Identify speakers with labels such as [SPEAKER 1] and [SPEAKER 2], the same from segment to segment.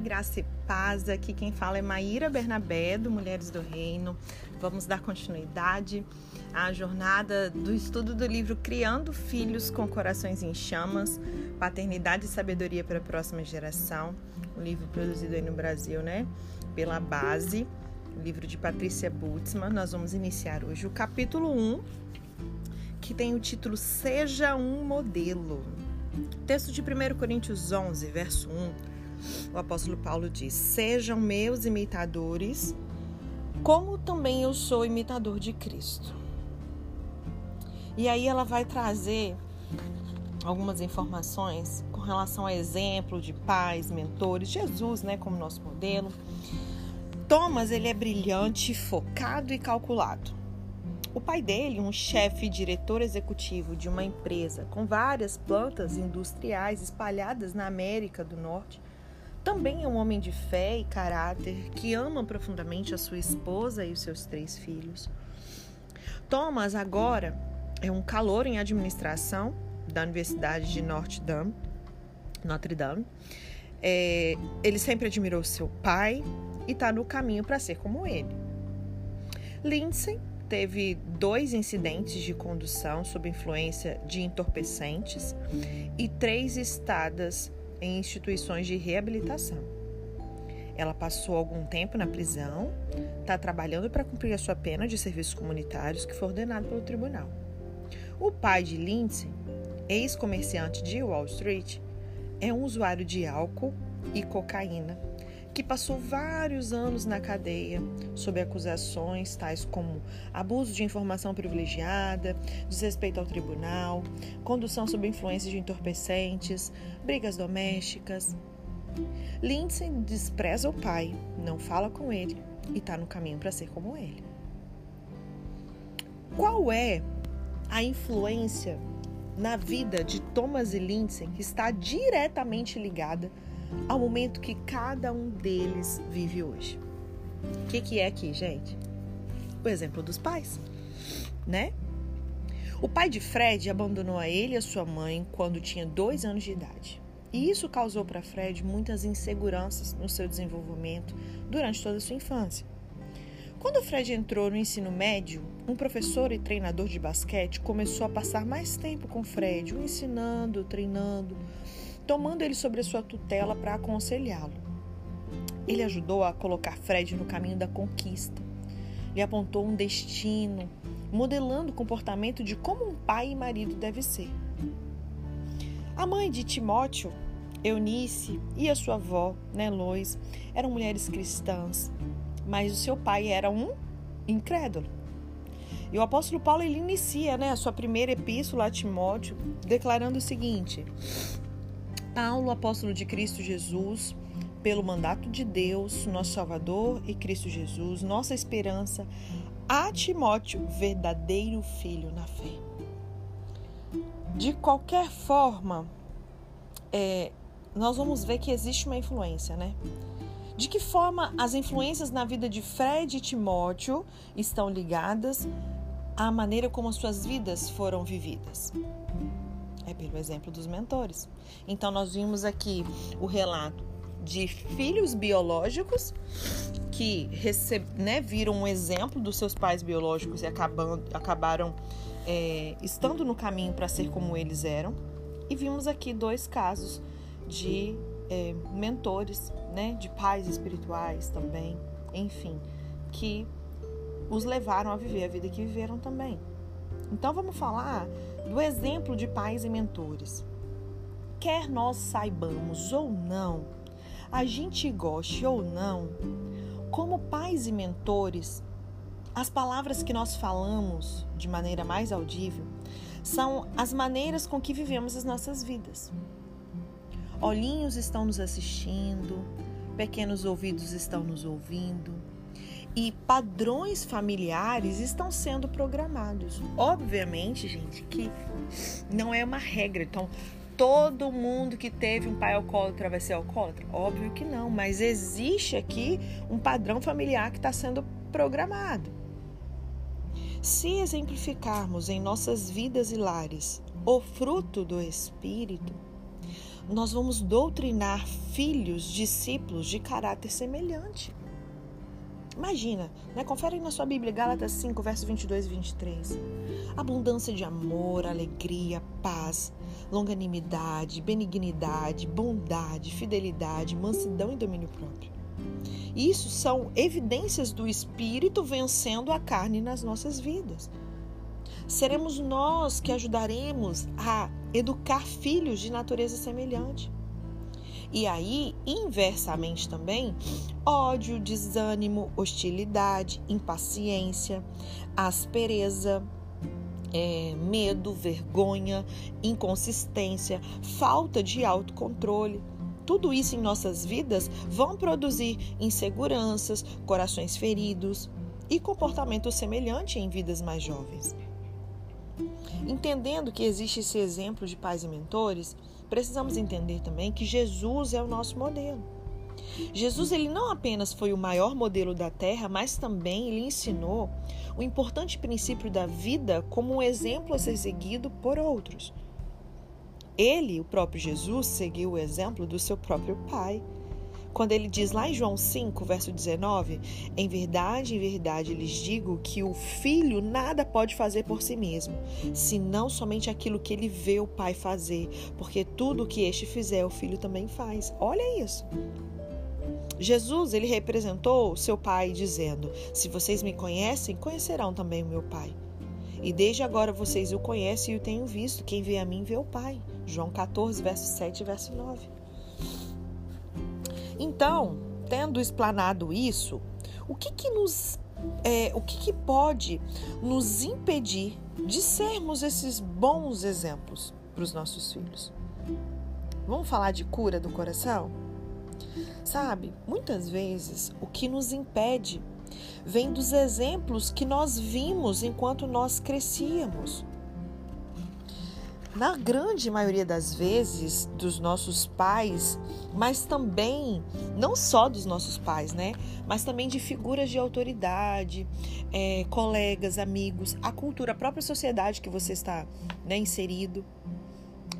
[SPEAKER 1] graça e paz. Aqui quem fala é Maíra Bernabé, do Mulheres do Reino. Vamos dar continuidade à jornada do estudo do livro Criando Filhos com Corações em Chamas, Paternidade e Sabedoria para a Próxima Geração. Um livro produzido aí no Brasil, né? Pela Base, livro de Patrícia Butzmann. Nós vamos iniciar hoje o capítulo 1, que tem o título Seja um Modelo. Texto de 1 Coríntios 11, verso 1 o apóstolo Paulo diz: Sejam meus imitadores, como também eu sou imitador de Cristo. E aí ela vai trazer algumas informações com relação a exemplo de pais, mentores, Jesus, né, como nosso modelo. Thomas, ele é brilhante, focado e calculado. O pai dele, um chefe diretor executivo de uma empresa com várias plantas industriais espalhadas na América do Norte, também é um homem de fé e caráter que ama profundamente a sua esposa e os seus três filhos. Thomas agora é um calor em administração da Universidade de Notre Dame. Notre Dame. É, ele sempre admirou seu pai e está no caminho para ser como ele. Lindsay teve dois incidentes de condução sob influência de entorpecentes e três estadas em instituições de reabilitação. Ela passou algum tempo na prisão, está trabalhando para cumprir a sua pena de serviços comunitários que foi ordenado pelo tribunal. O pai de Lindsay, ex-comerciante de Wall Street, é um usuário de álcool e cocaína que passou vários anos na cadeia sob acusações tais como abuso de informação privilegiada, desrespeito ao tribunal, condução sob influência de entorpecentes, brigas domésticas. Lindsay despreza o pai, não fala com ele e está no caminho para ser como ele. Qual é a influência na vida de Thomas e Lindsay que está diretamente ligada ao momento que cada um deles vive hoje. O que, que é aqui, gente? O exemplo dos pais, né? O pai de Fred abandonou a ele e a sua mãe quando tinha dois anos de idade. E isso causou para Fred muitas inseguranças no seu desenvolvimento durante toda a sua infância. Quando Fred entrou no ensino médio, um professor e treinador de basquete começou a passar mais tempo com Fred, o ensinando, treinando, tomando ele sobre a sua tutela para aconselhá-lo. Ele ajudou a colocar Fred no caminho da conquista. Lhe apontou um destino, modelando o comportamento de como um pai e marido deve ser. A mãe de Timóteo, Eunice, e a sua avó, né, Lois, eram mulheres cristãs, mas o seu pai era um incrédulo. E o apóstolo Paulo ele inicia né, a sua primeira epístola a Timóteo declarando o seguinte: Paulo, apóstolo de Cristo Jesus, pelo mandato de Deus, nosso Salvador e Cristo Jesus, nossa esperança, a Timóteo, verdadeiro filho na fé. De qualquer forma, é, nós vamos ver que existe uma influência, né? De que forma as influências na vida de Fred e Timóteo estão ligadas à maneira como as suas vidas foram vividas? É pelo exemplo dos mentores. Então, nós vimos aqui o relato de filhos biológicos que receb, né, viram um exemplo dos seus pais biológicos e acabam, acabaram é, estando no caminho para ser como eles eram. E vimos aqui dois casos de é, mentores, né, de pais espirituais também, enfim, que os levaram a viver a vida que viveram também. Então vamos falar do exemplo de pais e mentores. Quer nós saibamos ou não, a gente goste ou não, como pais e mentores, as palavras que nós falamos de maneira mais audível são as maneiras com que vivemos as nossas vidas. Olhinhos estão nos assistindo, pequenos ouvidos estão nos ouvindo, e padrões familiares estão sendo programados. Obviamente, gente, que não é uma regra. Então, todo mundo que teve um pai alcoólatra vai ser alcoólatra? Óbvio que não, mas existe aqui um padrão familiar que está sendo programado. Se exemplificarmos em nossas vidas e lares o fruto do Espírito, nós vamos doutrinar filhos, discípulos de caráter semelhante. Imagina, né? confere aí na sua Bíblia, Gálatas 5, versos 22 e 23. Abundância de amor, alegria, paz, longanimidade, benignidade, bondade, fidelidade, mansidão e domínio próprio. Isso são evidências do Espírito vencendo a carne nas nossas vidas. Seremos nós que ajudaremos a educar filhos de natureza semelhante. E aí, inversamente também, ódio, desânimo, hostilidade, impaciência, aspereza, é, medo, vergonha, inconsistência, falta de autocontrole. Tudo isso em nossas vidas vão produzir inseguranças, corações feridos e comportamento semelhante em vidas mais jovens. Entendendo que existe esse exemplo de pais e mentores, precisamos entender também que Jesus é o nosso modelo. Jesus ele não apenas foi o maior modelo da terra, mas também ele ensinou o importante princípio da vida como um exemplo a ser seguido por outros. Ele, o próprio Jesus, seguiu o exemplo do seu próprio Pai. Quando ele diz lá em João 5, verso 19: Em verdade, em verdade lhes digo que o filho nada pode fazer por si mesmo, senão somente aquilo que ele vê o pai fazer, porque tudo o que este fizer, o filho também faz. Olha isso. Jesus, ele representou seu pai dizendo: Se vocês me conhecem, conhecerão também o meu pai. E desde agora vocês o conhecem e o tenho visto. Quem vê a mim vê o Pai. João 14, verso 7 e verso 9. Então, tendo explanado isso, o que que nos é, o que, que pode nos impedir de sermos esses bons exemplos para os nossos filhos? Vamos falar de cura do coração? Sabe, muitas vezes o que nos impede vem dos exemplos que nós vimos enquanto nós crescíamos na grande maioria das vezes, dos nossos pais, mas também, não só dos nossos pais, né? Mas também de figuras de autoridade, é, colegas, amigos, a cultura, a própria sociedade que você está né, inserido.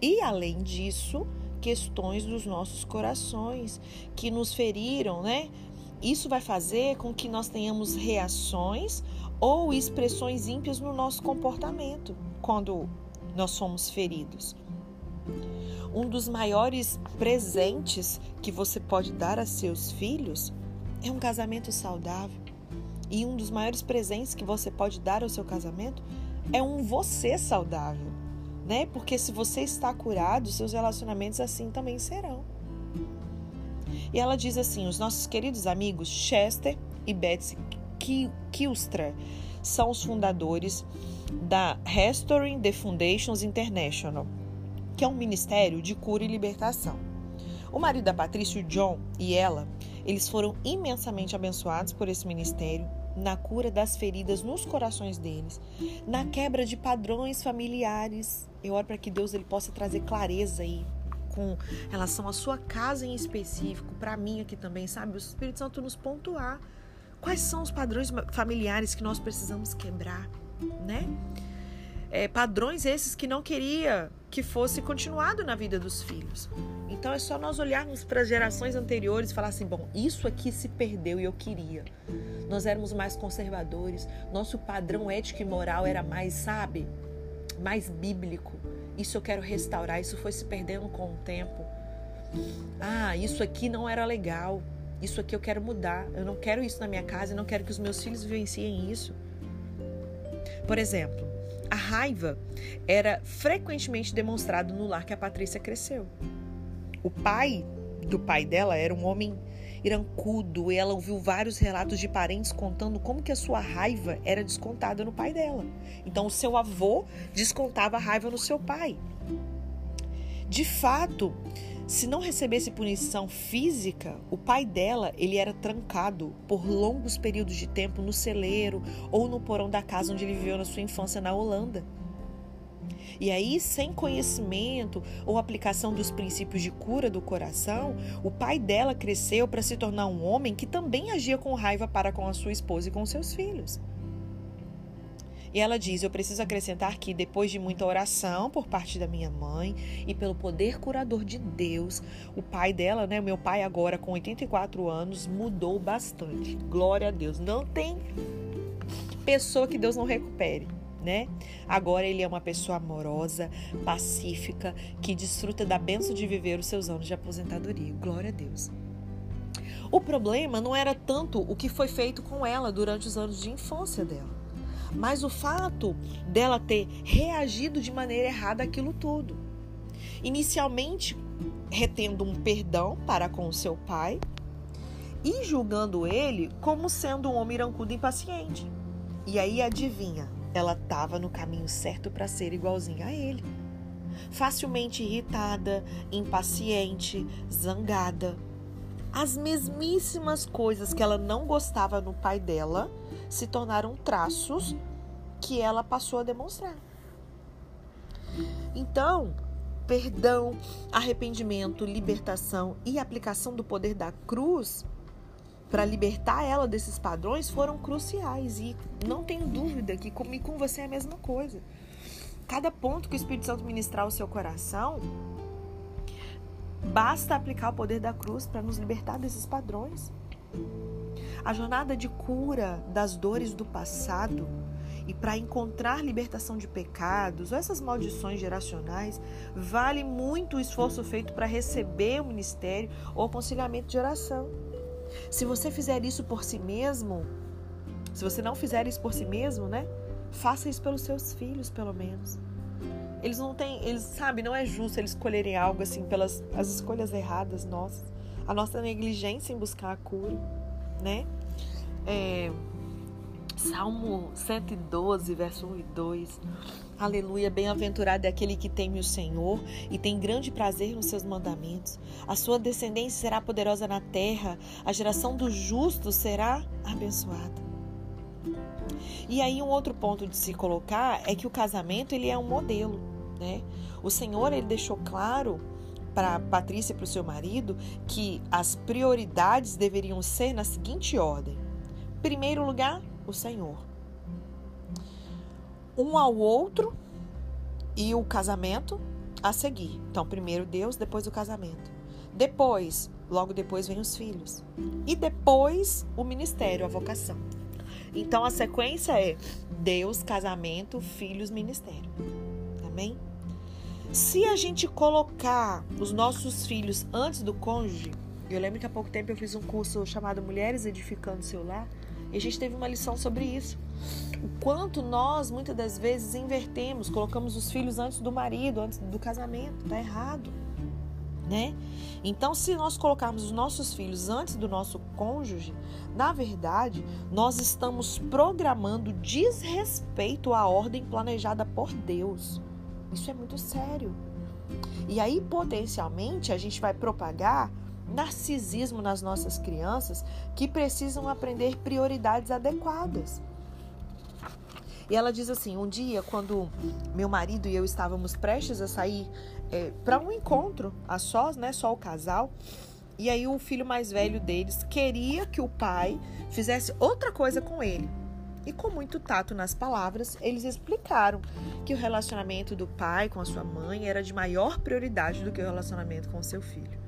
[SPEAKER 1] E, além disso, questões dos nossos corações que nos feriram, né? Isso vai fazer com que nós tenhamos reações ou expressões ímpias no nosso comportamento quando nós somos feridos. Um dos maiores presentes que você pode dar a seus filhos é um casamento saudável. E um dos maiores presentes que você pode dar ao seu casamento é um você saudável, né? Porque se você está curado, seus relacionamentos assim também serão. E ela diz assim: os nossos queridos amigos Chester e Betsy Kilstra são os fundadores da Restoring the Foundations International, que é um ministério de cura e libertação. O marido da Patrícia, John, e ela, eles foram imensamente abençoados por esse ministério na cura das feridas nos corações deles, na quebra de padrões familiares. Eu oro para que Deus ele possa trazer clareza aí com relação à sua casa em específico, para mim aqui também, sabe? O Espírito Santo nos pontuar quais são os padrões familiares que nós precisamos quebrar né? É, padrões esses que não queria que fosse continuado na vida dos filhos. Então é só nós olharmos para as gerações anteriores e falar assim: bom, isso aqui se perdeu e eu queria. Nós éramos mais conservadores, nosso padrão ético e moral era mais, sabe, mais bíblico. Isso eu quero restaurar, isso foi se perdendo com o tempo. Ah, isso aqui não era legal. Isso aqui eu quero mudar. Eu não quero isso na minha casa, eu não quero que os meus filhos vivenciem isso. Por exemplo, a raiva era frequentemente demonstrado no lar que a Patrícia cresceu. O pai do pai dela era um homem irancudo e ela ouviu vários relatos de parentes contando como que a sua raiva era descontada no pai dela. Então o seu avô descontava a raiva no seu pai. De fato, se não recebesse punição física, o pai dela ele era trancado por longos períodos de tempo no celeiro ou no porão da casa onde ele viveu na sua infância na Holanda. E aí, sem conhecimento ou aplicação dos princípios de cura do coração, o pai dela cresceu para se tornar um homem que também agia com raiva para com a sua esposa e com seus filhos. E ela diz: Eu preciso acrescentar que, depois de muita oração por parte da minha mãe e pelo poder curador de Deus, o pai dela, né, meu pai agora com 84 anos, mudou bastante. Glória a Deus. Não tem pessoa que Deus não recupere. Né? Agora ele é uma pessoa amorosa, pacífica, que desfruta da benção de viver os seus anos de aposentadoria. Glória a Deus. O problema não era tanto o que foi feito com ela durante os anos de infância dela, mas o fato dela ter reagido de maneira errada aquilo tudo. Inicialmente, retendo um perdão para com seu pai e julgando ele como sendo um homem irancudo e impaciente. E aí, adivinha, ela estava no caminho certo para ser igualzinha a ele. Facilmente irritada, impaciente, zangada, as mesmíssimas coisas que ela não gostava no pai dela se tornaram traços que ela passou a demonstrar. Então, perdão, arrependimento, libertação e aplicação do poder da cruz para libertar ela desses padrões foram cruciais e não tenho dúvida que comigo com você é a mesma coisa. Cada ponto que o Espírito Santo ministrar ao seu coração Basta aplicar o poder da cruz para nos libertar desses padrões. A jornada de cura das dores do passado e para encontrar libertação de pecados ou essas maldições geracionais, vale muito o esforço feito para receber o ministério ou o conciliamento de oração. Se você fizer isso por si mesmo, se você não fizer isso por si mesmo, né? Faça isso pelos seus filhos, pelo menos. Eles não têm, eles sabe, não é justo eles escolherem algo assim pelas as escolhas erradas nossas, a nossa negligência em buscar a cura, né? É, Salmo 112, verso 1 e 2. Aleluia, bem-aventurado é aquele que teme o Senhor e tem grande prazer nos seus mandamentos. A sua descendência será poderosa na terra, a geração dos justos será abençoada. E aí um outro ponto de se colocar é que o casamento ele é um modelo né? O Senhor ele deixou claro para Patrícia e para o seu marido que as prioridades deveriam ser na seguinte ordem: primeiro lugar, o Senhor, um ao outro e o casamento a seguir. Então, primeiro Deus, depois o casamento. Depois, logo depois vem os filhos. E depois o ministério, a vocação. Então a sequência é Deus, casamento, filhos, ministério. Amém? Se a gente colocar os nossos filhos antes do cônjuge, eu lembro que há pouco tempo eu fiz um curso chamado Mulheres Edificando Seu Lar e a gente teve uma lição sobre isso. O quanto nós, muitas das vezes, invertemos, colocamos os filhos antes do marido, antes do casamento. Tá errado. Né? Então, se nós colocarmos os nossos filhos antes do nosso cônjuge, na verdade, nós estamos programando desrespeito à ordem planejada por Deus. Isso é muito sério. E aí, potencialmente, a gente vai propagar narcisismo nas nossas crianças que precisam aprender prioridades adequadas. E ela diz assim: um dia, quando meu marido e eu estávamos prestes a sair é, para um encontro a sós, né, só o casal, e aí o filho mais velho deles queria que o pai fizesse outra coisa com ele. E com muito tato nas palavras, eles explicaram que o relacionamento do pai com a sua mãe era de maior prioridade do que o relacionamento com o seu filho.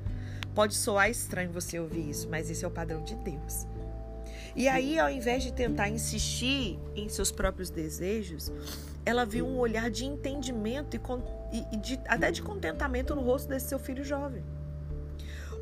[SPEAKER 1] Pode soar estranho você ouvir isso, mas esse é o padrão de Deus. E aí, ao invés de tentar insistir em seus próprios desejos, ela viu um olhar de entendimento e, e de, até de contentamento no rosto desse seu filho jovem.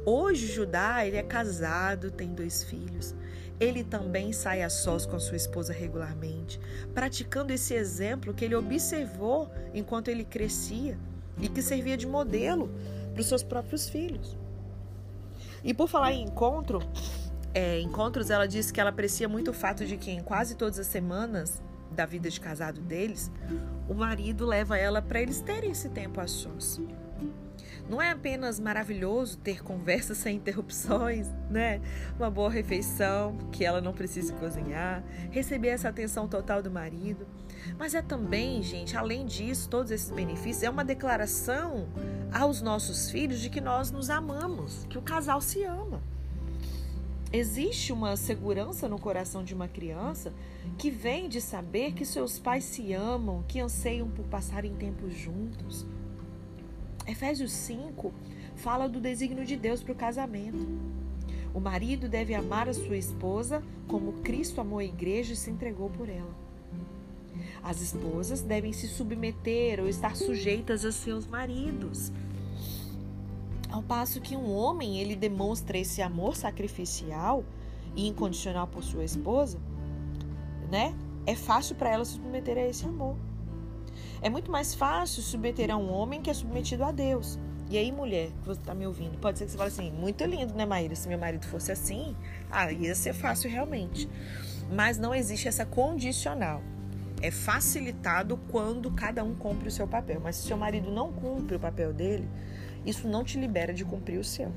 [SPEAKER 1] Hoje, Judá, ele é casado, tem dois filhos. Ele também sai a sós com sua esposa regularmente, praticando esse exemplo que ele observou enquanto ele crescia e que servia de modelo para os seus próprios filhos. E por falar em encontro, é, encontros, ela disse que ela aprecia muito o fato de que em quase todas as semanas da vida de casado deles, o marido leva ela para eles terem esse tempo a sós. Não é apenas maravilhoso ter conversas sem interrupções, né? Uma boa refeição, que ela não precise cozinhar, receber essa atenção total do marido. Mas é também, gente, além disso, todos esses benefícios, é uma declaração aos nossos filhos de que nós nos amamos, que o casal se ama. Existe uma segurança no coração de uma criança que vem de saber que seus pais se amam, que anseiam por passarem tempos juntos. Efésios 5 fala do desígnio de Deus para o casamento. O marido deve amar a sua esposa como Cristo amou a igreja e se entregou por ela. As esposas devem se submeter ou estar sujeitas a seus maridos. Ao passo que um homem ele demonstra esse amor sacrificial e incondicional por sua esposa, né? É fácil para ela se submeter a esse amor. É muito mais fácil submeter a um homem que é submetido a Deus. E aí, mulher, que você está me ouvindo, pode ser que você fale assim, muito lindo, né, Maíra? Se meu marido fosse assim, ah, ia ser fácil realmente. Mas não existe essa condicional. É facilitado quando cada um cumpre o seu papel. Mas se seu marido não cumpre o papel dele, isso não te libera de cumprir o seu.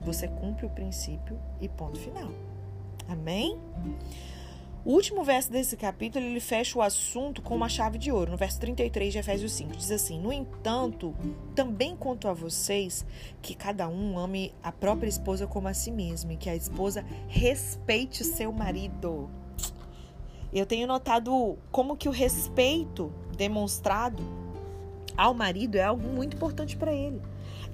[SPEAKER 1] Você cumpre o princípio e ponto final. Amém? O último verso desse capítulo, ele fecha o assunto com uma chave de ouro. No verso 33 de Efésios 5, diz assim: No entanto, também conto a vocês que cada um ame a própria esposa como a si mesmo e que a esposa respeite o seu marido. Eu tenho notado como que o respeito demonstrado ao marido é algo muito importante para ele.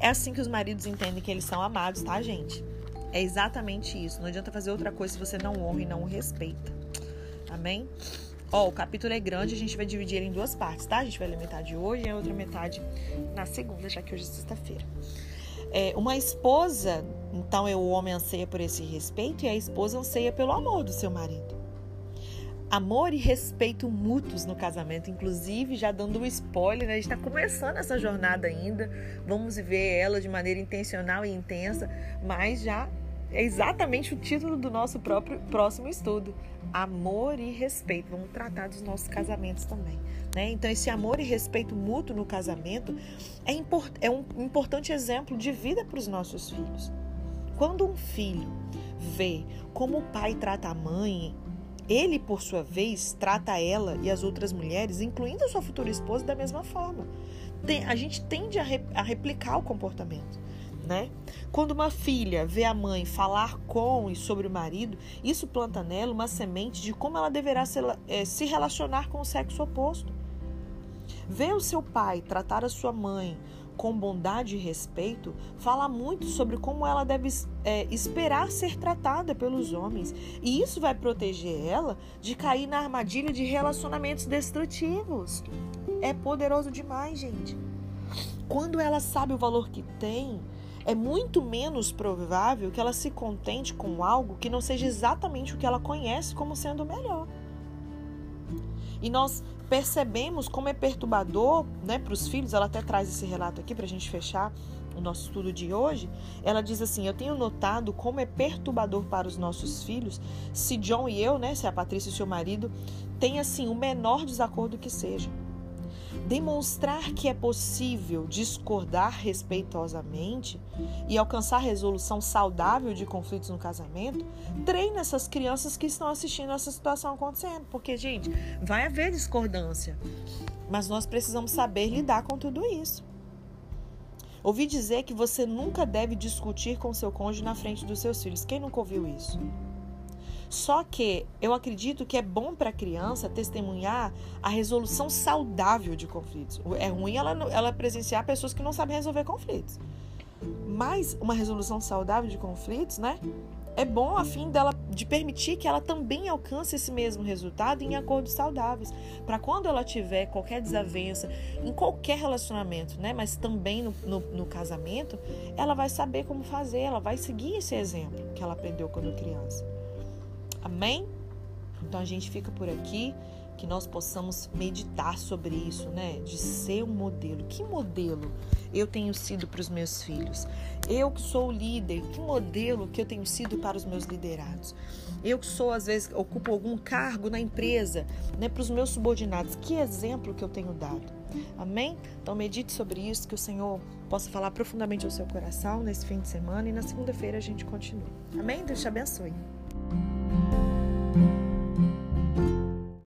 [SPEAKER 1] É assim que os maridos entendem que eles são amados, tá, gente? É exatamente isso. Não adianta fazer outra coisa se você não honra e não o respeita. Amém? Ó, o capítulo é grande, a gente vai dividir ele em duas partes, tá? A gente vai ler metade hoje e a outra metade na segunda, já que hoje é sexta-feira. É, uma esposa, então é o homem anseia por esse respeito e a esposa anseia pelo amor do seu marido. Amor e respeito mútuos no casamento, inclusive já dando um spoiler, né? a gente está começando essa jornada ainda, vamos ver ela de maneira intencional e intensa, mas já é exatamente o título do nosso próprio próximo estudo. Amor e respeito. Vamos tratar dos nossos casamentos também. Né? Então, esse amor e respeito mútuo no casamento é, import é um importante exemplo de vida para os nossos filhos. Quando um filho vê como o pai trata a mãe, ele, por sua vez, trata ela e as outras mulheres, incluindo a sua futura esposa, da mesma forma. Tem, a gente tende a, re, a replicar o comportamento né? Quando uma filha vê a mãe falar com e sobre o marido, isso planta nela uma semente de como ela deverá se, é, se relacionar com o sexo oposto. Ver o seu pai tratar a sua mãe com bondade e respeito fala muito sobre como ela deve é, esperar ser tratada pelos homens. E isso vai proteger ela de cair na armadilha de relacionamentos destrutivos. É poderoso demais, gente. Quando ela sabe o valor que tem, é muito menos provável que ela se contente com algo que não seja exatamente o que ela conhece como sendo melhor. E nós percebemos como é perturbador né, para os filhos, ela até traz esse relato aqui para a gente fechar o nosso estudo de hoje. Ela diz assim: Eu tenho notado como é perturbador para os nossos filhos se John e eu, né, se a Patrícia e seu marido, têm assim o menor desacordo que seja. Demonstrar que é possível discordar respeitosamente e alcançar resolução saudável de conflitos no casamento, treina essas crianças que estão assistindo essa situação acontecendo. Porque, gente, vai haver discordância, mas nós precisamos saber lidar com tudo isso. Ouvi dizer que você nunca deve discutir com seu cônjuge na frente dos seus filhos. Quem nunca ouviu isso? Só que eu acredito que é bom para a criança testemunhar a resolução saudável de conflitos. É ruim ela, ela presenciar pessoas que não sabem resolver conflitos. Mas uma resolução saudável de conflitos, né? É bom a fim dela de permitir que ela também alcance esse mesmo resultado em acordos saudáveis, para quando ela tiver qualquer desavença em qualquer relacionamento, né? Mas também no, no, no casamento, ela vai saber como fazer, ela vai seguir esse exemplo que ela aprendeu quando criança. Amém? Então a gente fica por aqui, que nós possamos meditar sobre isso, né? De ser um modelo. Que modelo eu tenho sido para os meus filhos? Eu que sou o líder, que modelo que eu tenho sido para os meus liderados? Eu que sou, às vezes, ocupo algum cargo na empresa, né? Para os meus subordinados, que exemplo que eu tenho dado? Amém? Então medite sobre isso, que o Senhor possa falar profundamente ao seu coração nesse fim de semana e na segunda-feira a gente continua. Amém? Deus te abençoe. Bye.